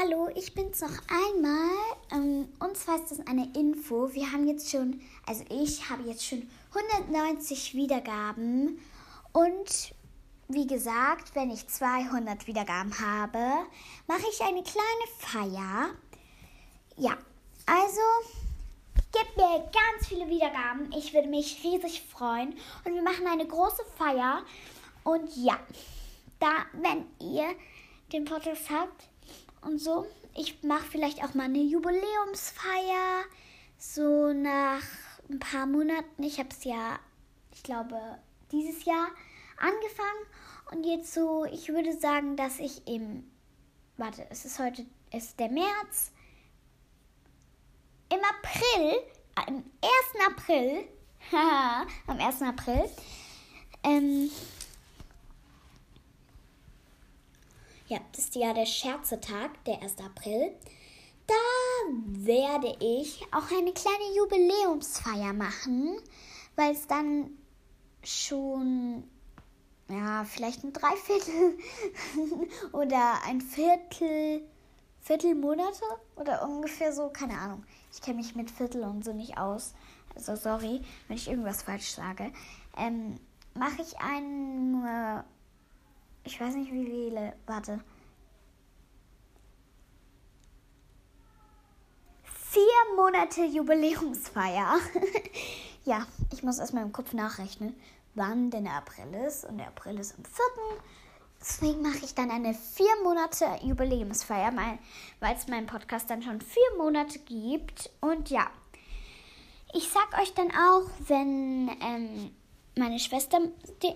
Hallo, ich bin's noch einmal. Ähm, und zwar ist das eine Info. Wir haben jetzt schon, also ich habe jetzt schon 190 Wiedergaben. Und wie gesagt, wenn ich 200 Wiedergaben habe, mache ich eine kleine Feier. Ja, also gebt mir ganz viele Wiedergaben. Ich würde mich riesig freuen. Und wir machen eine große Feier. Und ja, da, wenn ihr den Podcast habt, und so. Ich mache vielleicht auch mal eine Jubiläumsfeier, so nach ein paar Monaten. Ich habe es ja, ich glaube, dieses Jahr angefangen und jetzt so, ich würde sagen, dass ich im, warte, es ist heute, es ist der März, im April, am 1. April, am 1. April, ähm, ja, das ist ja der Scherzetag, der 1. April. Da werde ich auch eine kleine Jubiläumsfeier machen, weil es dann schon, ja, vielleicht ein Dreiviertel oder ein Viertel, Viertelmonate oder ungefähr so, keine Ahnung. Ich kenne mich mit Viertel und so nicht aus. Also sorry, wenn ich irgendwas falsch sage. Ähm, mache ich eine ich weiß nicht wie viele. Warte. Vier Monate Jubiläumsfeier. ja, ich muss erstmal im Kopf nachrechnen, wann denn der April ist. Und der April ist am 4. Deswegen mache ich dann eine vier Monate Jubiläumsfeier, weil es meinen Podcast dann schon vier Monate gibt. Und ja, ich sag euch dann auch, wenn ähm, meine Schwester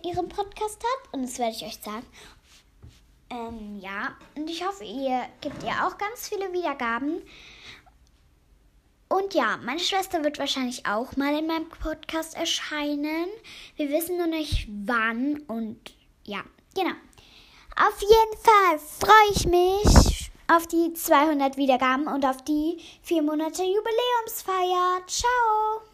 ihren Podcast hat und das werde ich euch sagen. Ähm, ja, und ich hoffe, ihr gebt ihr auch ganz viele Wiedergaben. Und ja, meine Schwester wird wahrscheinlich auch mal in meinem Podcast erscheinen. Wir wissen nur nicht wann und ja, genau. Auf jeden Fall freue ich mich auf die 200 Wiedergaben und auf die vier Monate Jubiläumsfeier. Ciao!